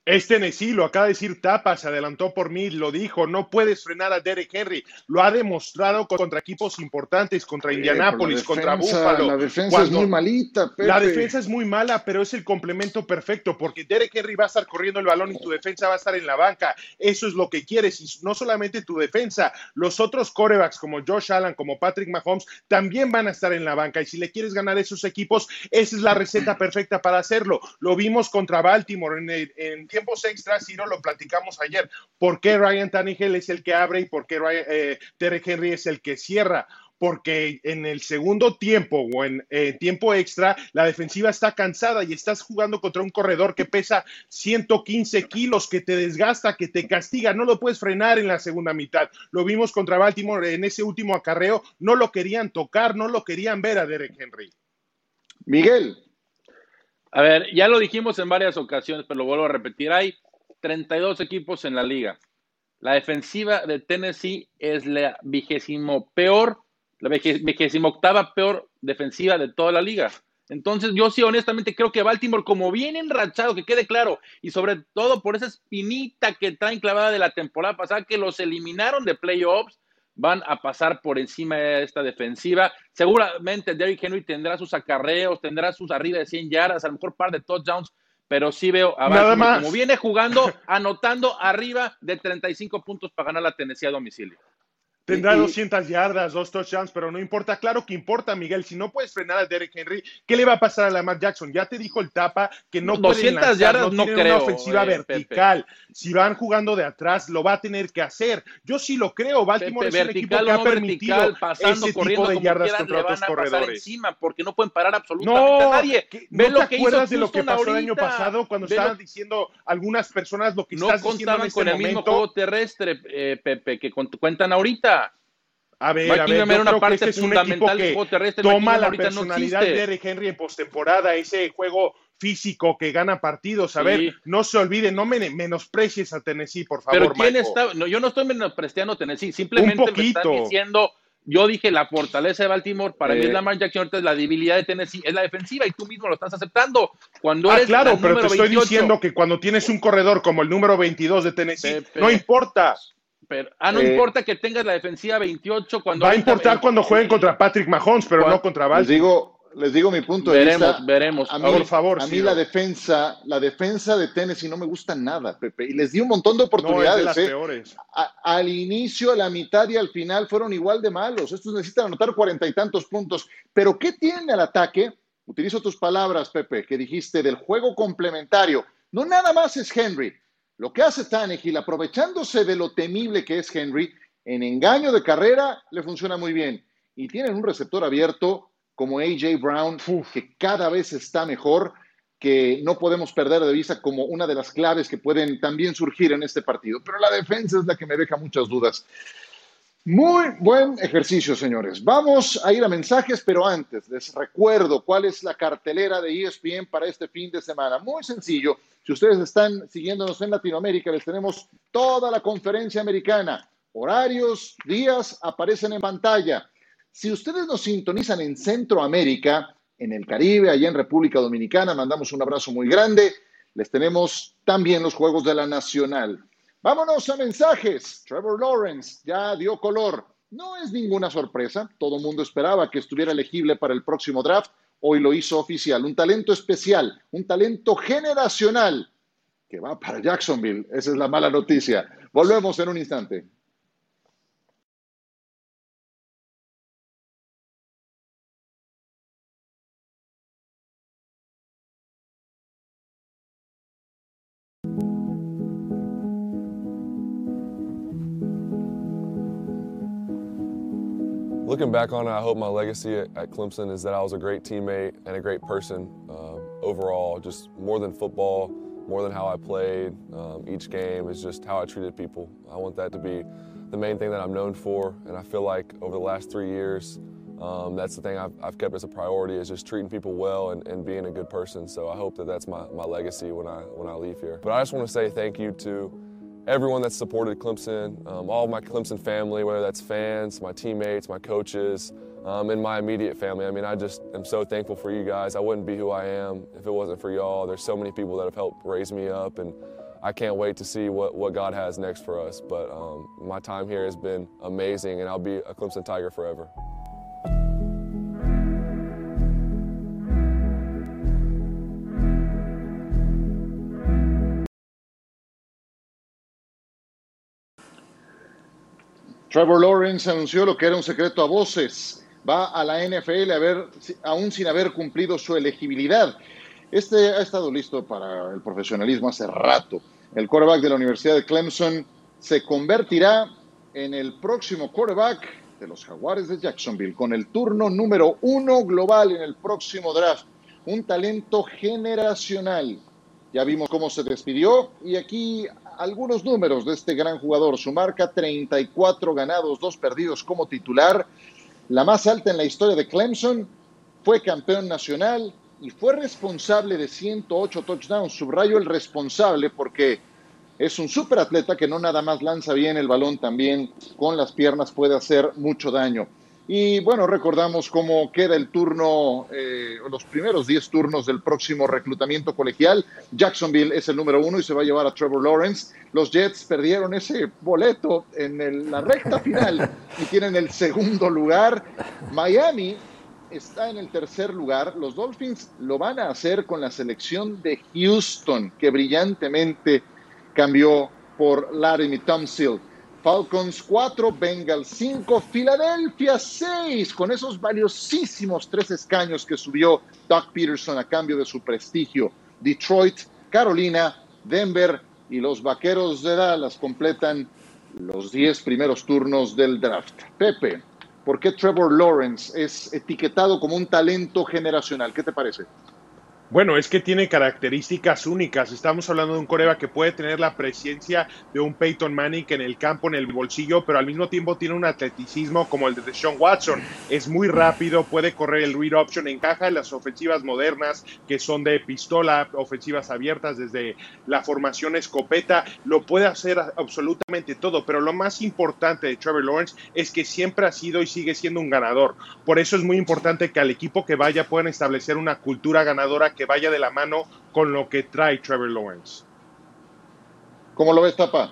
Es Tennessee, lo acaba de decir Tapa, se adelantó por mí, lo dijo, no puedes frenar a Derek Henry, lo ha demostrado contra equipos importantes, contra Indianápolis, contra Buffalo. La defensa es muy malita, Pepe. La defensa es muy mala, pero es el complemento perfecto, porque Derek Henry va a estar corriendo el balón y tu defensa va a estar en la banca. Eso es lo que quieres, y no solamente tu defensa, los otros corebacks como Josh Allen, como Patrick Mahomes, también van a estar en la banca, y si le quieres ganar a esos equipos, esa es la receta perfecta para hacerlo. Lo vimos contra Baltimore en, en tiempos extras, Ciro, lo platicamos ayer. ¿Por qué Ryan Tannehill es el que abre y por qué Ryan, eh, Henry es el que cierra? porque en el segundo tiempo o en eh, tiempo extra la defensiva está cansada y estás jugando contra un corredor que pesa 115 kilos, que te desgasta, que te castiga, no lo puedes frenar en la segunda mitad. Lo vimos contra Baltimore en ese último acarreo, no lo querían tocar, no lo querían ver a Derek Henry. Miguel, a ver, ya lo dijimos en varias ocasiones, pero lo vuelvo a repetir. Hay 32 equipos en la liga. La defensiva de Tennessee es la vigésimo peor, la vigésimo octava peor defensiva de toda la liga. Entonces, yo sí, honestamente, creo que Baltimore, como bien enrachado, que quede claro, y sobre todo por esa espinita que traen clavada de la temporada pasada, que los eliminaron de playoffs, van a pasar por encima de esta defensiva. Seguramente Derrick Henry tendrá sus acarreos, tendrá sus arriba de 100 yardas, a lo mejor par de touchdowns, pero sí veo a Baltimore como viene jugando, anotando arriba de 35 puntos para ganar la Tennessee a domicilio. Tendrá 200 yardas, dos touchdowns, pero no importa. Claro que importa, Miguel. Si no puedes frenar a Derek Henry, ¿qué le va a pasar a Lamar Jackson? Ya te dijo el tapa que no 200 yardas no, creo, una ofensiva eh, vertical. Si van jugando de atrás, lo va a tener que hacer. Yo sí lo creo. Baltimore es un equipo que ha permitido vertical, pasando, ese tipo de yardas contra otros corredores. Encima porque no pueden parar absolutamente a nadie. ¿No lo te que acuerdas de lo que pasó el año pasado cuando estaban diciendo algunas personas lo que estás diciendo en este con el mismo juego terrestre, eh, Pepe, que cuentan ahorita? A ver, a ver, una parte este es un equipo que toma la personalidad de Derrick Henry en postemporada, ese juego físico que gana partidos. A ver, no se olvide, no menosprecies a Tennessee, por favor. Pero quién está, no, yo no estoy menospreciando a Tennessee, simplemente me están diciendo yo dije la fortaleza de Baltimore, para mí es eh. Lamar Jackson, ahorita es la debilidad de Tennessee, es la defensiva y tú mismo lo estás aceptando. Cuando ah, claro, pero te estoy diciendo que cuando tienes un corredor como el número 22 de Tennessee, no importa. Pero, ah, no eh. importa que tengas la defensiva 28 cuando... Va a importar cuando jueguen contra Patrick Mahomes, pero no contra Baltimore. Les digo, les digo mi punto de vista. Veremos, mí, por favor. A mí la defensa, la defensa de Tennessee no me gusta nada, Pepe. Y les di un montón de oportunidades. ¿eh? al inicio, a la mitad y al final fueron igual de malos. Estos necesitan anotar cuarenta y tantos puntos. Pero ¿qué tiene al ataque? Utilizo tus palabras, Pepe, que dijiste del juego complementario. No nada más es Henry. Lo que hace Tannehill, aprovechándose de lo temible que es Henry, en engaño de carrera le funciona muy bien. Y tienen un receptor abierto como AJ Brown, que cada vez está mejor, que no podemos perder de vista como una de las claves que pueden también surgir en este partido. Pero la defensa es la que me deja muchas dudas. Muy buen ejercicio, señores. Vamos a ir a mensajes, pero antes les recuerdo cuál es la cartelera de ESPN para este fin de semana. Muy sencillo. Si ustedes están siguiéndonos en Latinoamérica, les tenemos toda la conferencia americana. Horarios, días aparecen en pantalla. Si ustedes nos sintonizan en Centroamérica, en el Caribe, allá en República Dominicana, mandamos un abrazo muy grande. Les tenemos también los Juegos de la Nacional. Vámonos a mensajes. Trevor Lawrence ya dio color. No es ninguna sorpresa. Todo el mundo esperaba que estuviera elegible para el próximo draft. Hoy lo hizo oficial. Un talento especial, un talento generacional que va para Jacksonville. Esa es la mala noticia. Volvemos en un instante. Looking back on it, I hope my legacy at, Clemson is that I was a great teammate and a great person uh, overall, just more than football, more than how I played. Um, each game is just how I treated people. I want that to be the main thing that I'm known for, and I feel like over the last three years, um, that's the thing I've, I've, kept as a priority is just treating people well and, and, being a good person. So I hope that that's my, my legacy when I when I leave here. But I just want to say thank you to everyone that's supported Clemson, um, all of my Clemson family, whether that's fans, my teammates, my coaches, um, and my immediate family. I mean, I just am so thankful for you guys. I wouldn't be who I am if it wasn't for y'all. There's so many people that have helped raise me up, and I can't wait to see what, what God has next for us. But um, my time here has been amazing, and I'll be a Clemson Tiger forever. Trevor Lawrence anunció lo que era un secreto a voces. Va a la NFL a ver, aún sin haber cumplido su elegibilidad. Este ha estado listo para el profesionalismo hace rato. El quarterback de la Universidad de Clemson se convertirá en el próximo quarterback de los Jaguares de Jacksonville, con el turno número uno global en el próximo draft. Un talento generacional. Ya vimos cómo se despidió y aquí algunos números de este gran jugador. Su marca 34 ganados, 2 perdidos como titular, la más alta en la historia de Clemson. Fue campeón nacional y fue responsable de 108 touchdowns. Subrayo el responsable porque es un superatleta que no nada más lanza bien el balón, también con las piernas puede hacer mucho daño. Y bueno, recordamos cómo queda el turno, eh, los primeros 10 turnos del próximo reclutamiento colegial. Jacksonville es el número uno y se va a llevar a Trevor Lawrence. Los Jets perdieron ese boleto en la recta final y tienen el segundo lugar. Miami está en el tercer lugar. Los Dolphins lo van a hacer con la selección de Houston, que brillantemente cambió por Larry Thompson. Falcons 4, Bengals 5, Filadelfia 6, con esos valiosísimos tres escaños que subió Doug Peterson a cambio de su prestigio. Detroit, Carolina, Denver y los Vaqueros de Dallas completan los 10 primeros turnos del draft. Pepe, ¿por qué Trevor Lawrence es etiquetado como un talento generacional? ¿Qué te parece? Bueno, es que tiene características únicas. Estamos hablando de un coreba que puede tener la presencia de un Peyton Manning en el campo, en el bolsillo, pero al mismo tiempo tiene un atleticismo como el de Deshaun Watson. Es muy rápido, puede correr el read option, encaja en las ofensivas modernas que son de pistola, ofensivas abiertas desde la formación escopeta. Lo puede hacer absolutamente todo, pero lo más importante de Trevor Lawrence es que siempre ha sido y sigue siendo un ganador. Por eso es muy importante que al equipo que vaya puedan establecer una cultura ganadora que vaya de la mano con lo que trae Trevor Lawrence. ¿Cómo lo ves, Tapa?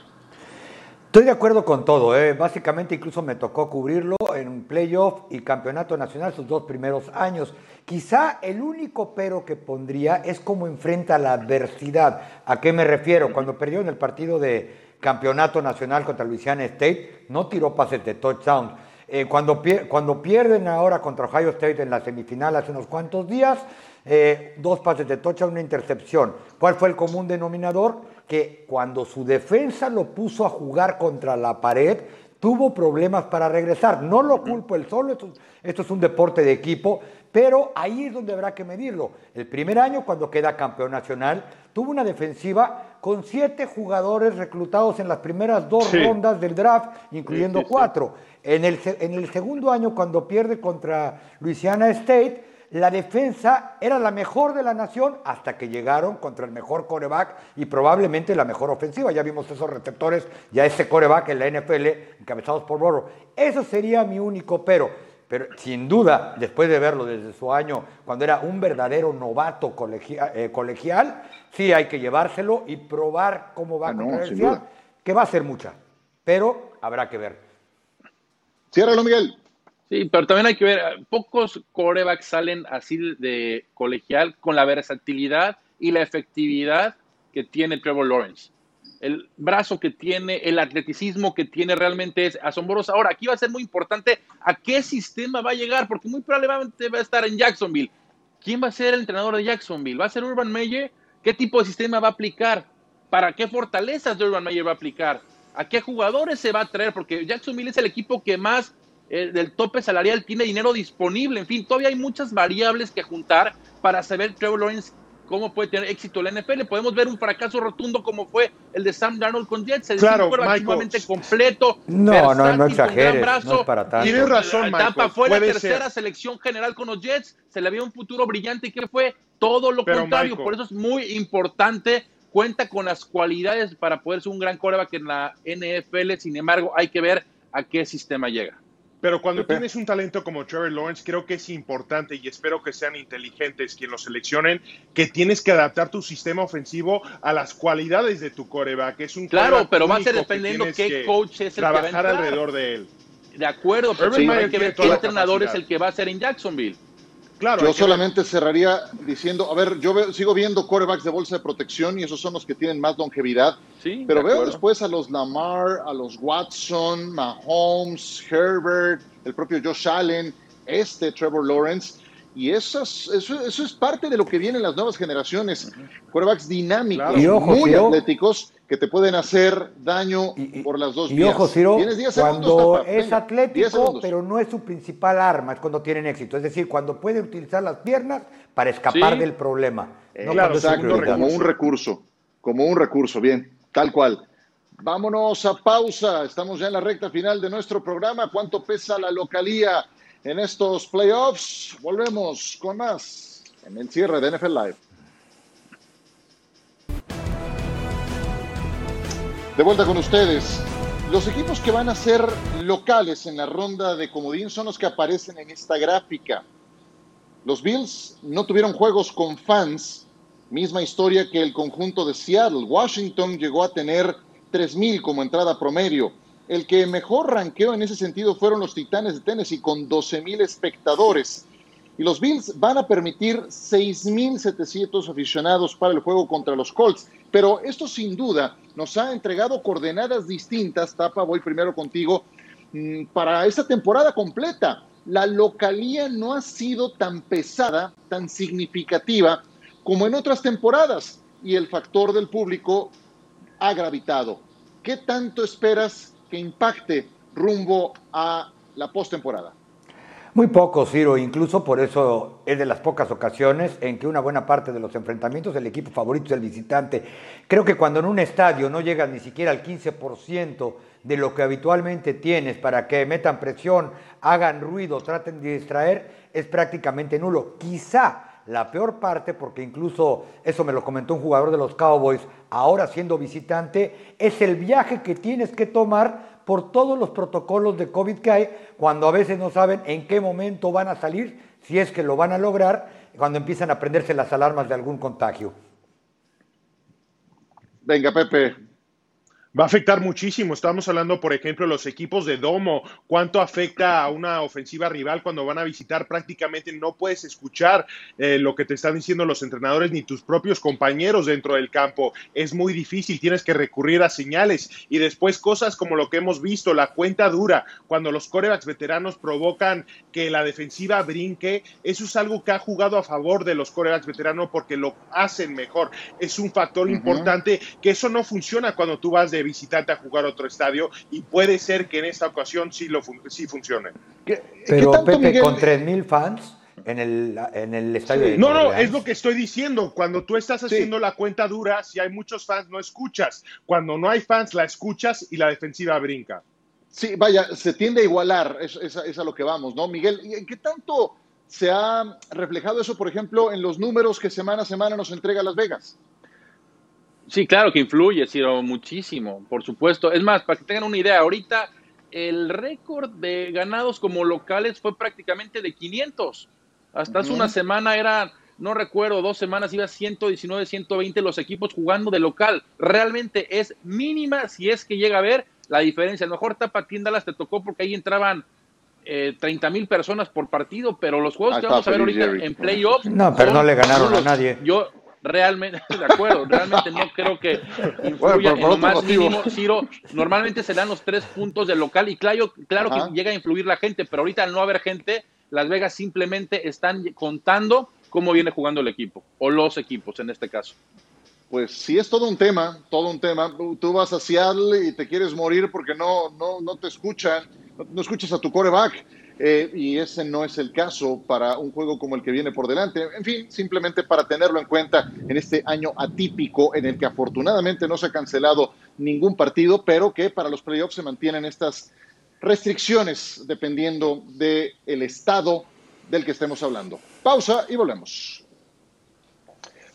Estoy de acuerdo con todo. ¿eh? Básicamente incluso me tocó cubrirlo en playoff y campeonato nacional sus dos primeros años. Quizá el único pero que pondría es cómo enfrenta la adversidad. ¿A qué me refiero? Cuando perdió en el partido de campeonato nacional contra Louisiana State, no tiró pases de touchdown. Eh, cuando, cuando pierden ahora contra Ohio State en la semifinal hace unos cuantos días, eh, dos pases de tocha, una intercepción. ¿Cuál fue el común denominador? Que cuando su defensa lo puso a jugar contra la pared, tuvo problemas para regresar. No lo culpo él solo, esto, esto, es un deporte de equipo, pero ahí es donde habrá que medirlo. El primer año, cuando queda campeón nacional, tuvo una defensiva con siete jugadores reclutados en las primeras dos rondas del draft, incluyendo cuatro. En el, en el segundo año, cuando pierde contra Louisiana State, la defensa era la mejor de la nación hasta que llegaron contra el mejor coreback y probablemente la mejor ofensiva. Ya vimos esos receptores, ya ese coreback en la NFL, encabezados por Burrow. Eso sería mi único pero. Pero sin duda, después de verlo desde su año, cuando era un verdadero novato eh, colegial, sí hay que llevárselo y probar cómo va a ah, que va a ser mucha, pero habrá que ver. Ciérralo, Miguel. Sí, pero también hay que ver, pocos corebacks salen así de colegial con la versatilidad y la efectividad que tiene Trevor Lawrence. El brazo que tiene, el atleticismo que tiene realmente es asombroso. Ahora, aquí va a ser muy importante a qué sistema va a llegar, porque muy probablemente va a estar en Jacksonville. ¿Quién va a ser el entrenador de Jacksonville? ¿Va a ser Urban Meyer? ¿Qué tipo de sistema va a aplicar? ¿Para qué fortalezas de Urban Meyer va a aplicar? ¿A qué jugadores se va a traer? Porque Jacksonville es el equipo que más del tope salarial, tiene dinero disponible, en fin, todavía hay muchas variables que juntar para saber Trevor Lawrence cómo puede tener éxito en la NFL. Podemos ver un fracaso rotundo como fue el de Sam Darnold con Jets, el claro, completo. No, no, no exageres, no es para tanto. Tienes razón, Michael. Tampa fue la tercera selección general con los Jets, se le había un futuro brillante. Y que fue todo lo contrario, por eso es muy importante. Cuenta con las cualidades para poder ser un gran coreback en la NFL, sin embargo, hay que ver a qué sistema llega. Pero cuando tienes un talento como Trevor Lawrence, creo que es importante y espero que sean inteligentes quienes lo seleccionen, que tienes que adaptar tu sistema ofensivo a las cualidades de tu coreback. Es un claro, pero va a ser dependiendo qué coach es el trabajar que va a alrededor de él. De acuerdo, pero hay que ver qué entrenador es el que va a ser en Jacksonville yo solamente cerraría diciendo, a ver, yo sigo viendo corebacks de bolsa de protección y esos son los que tienen más longevidad. Sí, pero veo después a los Lamar, a los Watson, Mahomes, Herbert, el propio Josh Allen, este Trevor Lawrence. Y eso es, eso, es parte de lo que vienen las nuevas generaciones. Quarterbacks dinámicos, muy atléticos, que te pueden hacer daño por las dos y vías. ojo, Ciro, cuando es atlético, pero no es su principal arma, es cuando tienen éxito. Es decir, cuando puede utilizar las piernas para escapar del problema. claro, como un recurso, como un recurso, bien, tal cual. Vámonos a pausa, estamos ya en la recta final de nuestro programa. ¿Cuánto pesa la localía en estos playoffs? Volvemos con más en el cierre de NFL Live. De vuelta con ustedes. Los equipos que van a ser locales en la ronda de comodín son los que aparecen en esta gráfica. Los Bills no tuvieron juegos con fans, misma historia que el conjunto de Seattle. Washington llegó a tener 3.000 como entrada promedio. El que mejor ranqueó en ese sentido fueron los Titanes de Tennessee con 12.000 espectadores. Y los Bills van a permitir 6.700 aficionados para el juego contra los Colts. Pero esto sin duda nos ha entregado coordenadas distintas. Tapa, voy primero contigo. Mm, para esta temporada completa, la localía no ha sido tan pesada, tan significativa como en otras temporadas. Y el factor del público ha gravitado. ¿Qué tanto esperas que impacte rumbo a la postemporada? Muy poco, Ciro, incluso por eso es de las pocas ocasiones en que una buena parte de los enfrentamientos el equipo favorito es el visitante. Creo que cuando en un estadio no llegas ni siquiera al 15% de lo que habitualmente tienes para que metan presión, hagan ruido, traten de distraer, es prácticamente nulo. Quizá la peor parte, porque incluso eso me lo comentó un jugador de los Cowboys, ahora siendo visitante, es el viaje que tienes que tomar por todos los protocolos de COVID que hay, cuando a veces no saben en qué momento van a salir, si es que lo van a lograr, cuando empiezan a prenderse las alarmas de algún contagio. Venga, Pepe, Va a afectar muchísimo. Estamos hablando, por ejemplo, los equipos de domo. ¿Cuánto afecta a una ofensiva rival cuando van a visitar? Prácticamente no puedes escuchar eh, lo que te están diciendo los entrenadores ni tus propios compañeros dentro del campo. Es muy difícil. Tienes que recurrir a señales. Y después cosas como lo que hemos visto, la cuenta dura, cuando los corebacks veteranos provocan que la defensiva brinque. Eso es algo que ha jugado a favor de los corebacks veteranos porque lo hacen mejor. Es un factor importante que eso no funciona cuando tú vas de visitante a jugar otro estadio y puede ser que en esta ocasión sí, lo sí funcione. Pero Pepe, con 3.000 fans en el, en el estadio. no, no, es lo que estoy diciendo. Cuando tú estás haciendo la cuenta dura, si hay muchos fans, no escuchas. Cuando no hay fans, la escuchas y la defensiva brinca. Sí, vaya, se tiende a igualar, es, es, a lo que vamos, ¿no, Miguel? ¿Y en qué tanto se ha reflejado eso, por ejemplo, en los números que semana a semana nos entrega Las Vegas? Sí, claro que influye, Ciro, muchísimo, por supuesto. Es más, para que tengan una idea, ahorita el récord de ganados como locales fue prácticamente de 500. Hasta hace una semana era, no recuerdo, dos semanas iba 119, 120 los equipos jugando de local. Realmente es mínima si es que llega a ver la diferencia. A lo mejor Tapatíndalas te tocó porque ahí entraban eh, 30 mil personas por partido, pero los juegos que vamos a ver ahorita en playoffs. No, pero no le ganaron a nadie. Yo, realmente, de acuerdo, realmente no creo que influya en lo más mínimo, Ciro, normalmente se dan los tres puntos del local y claro, claro que llega a influir la gente, pero ahorita al no haber gente, Las Vegas simplemente están contando cómo viene jugando el equipo, o los equipos en este caso. Pues sí es todo un tema, todo un tema. Tú vas a Seattle y te quieres morir porque no, no, no te escuchan, no escuchas a tu coreback eh, y ese no es el caso para un juego como el que viene por delante. En fin, simplemente para tenerlo en cuenta en este año atípico en el que afortunadamente no se ha cancelado ningún partido, pero que para los playoffs se mantienen estas restricciones dependiendo del el estado del que estemos hablando. Pausa y volvemos.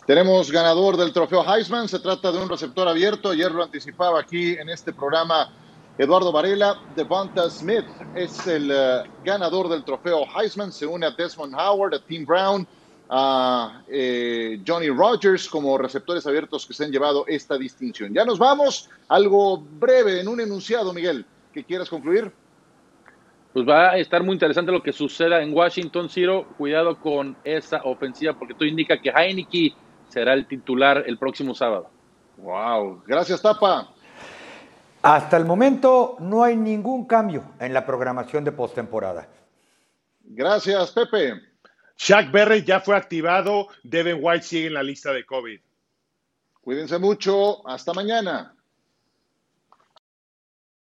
Tenemos ganador del trofeo Heisman, se trata de un receptor abierto, ayer lo anticipaba aquí en este programa Eduardo Varela, Devonta Smith es el eh, ganador del trofeo Heisman, se une a Desmond Howard, a Tim Brown, a eh, Johnny Rogers como receptores abiertos que se han llevado esta distinción. Ya nos vamos, algo breve en un enunciado, Miguel, que quieras concluir. Pues va a estar muy interesante lo que suceda en Washington, Ciro. Cuidado con esa ofensiva porque esto indica que Heineke será el titular el próximo sábado. Wow, gracias Tapa. Hasta el momento no hay ningún cambio en la programación de postemporada. Gracias, Pepe. Shaq Berry ya fue activado, Devin White sigue en la lista de COVID. Cuídense mucho, hasta mañana.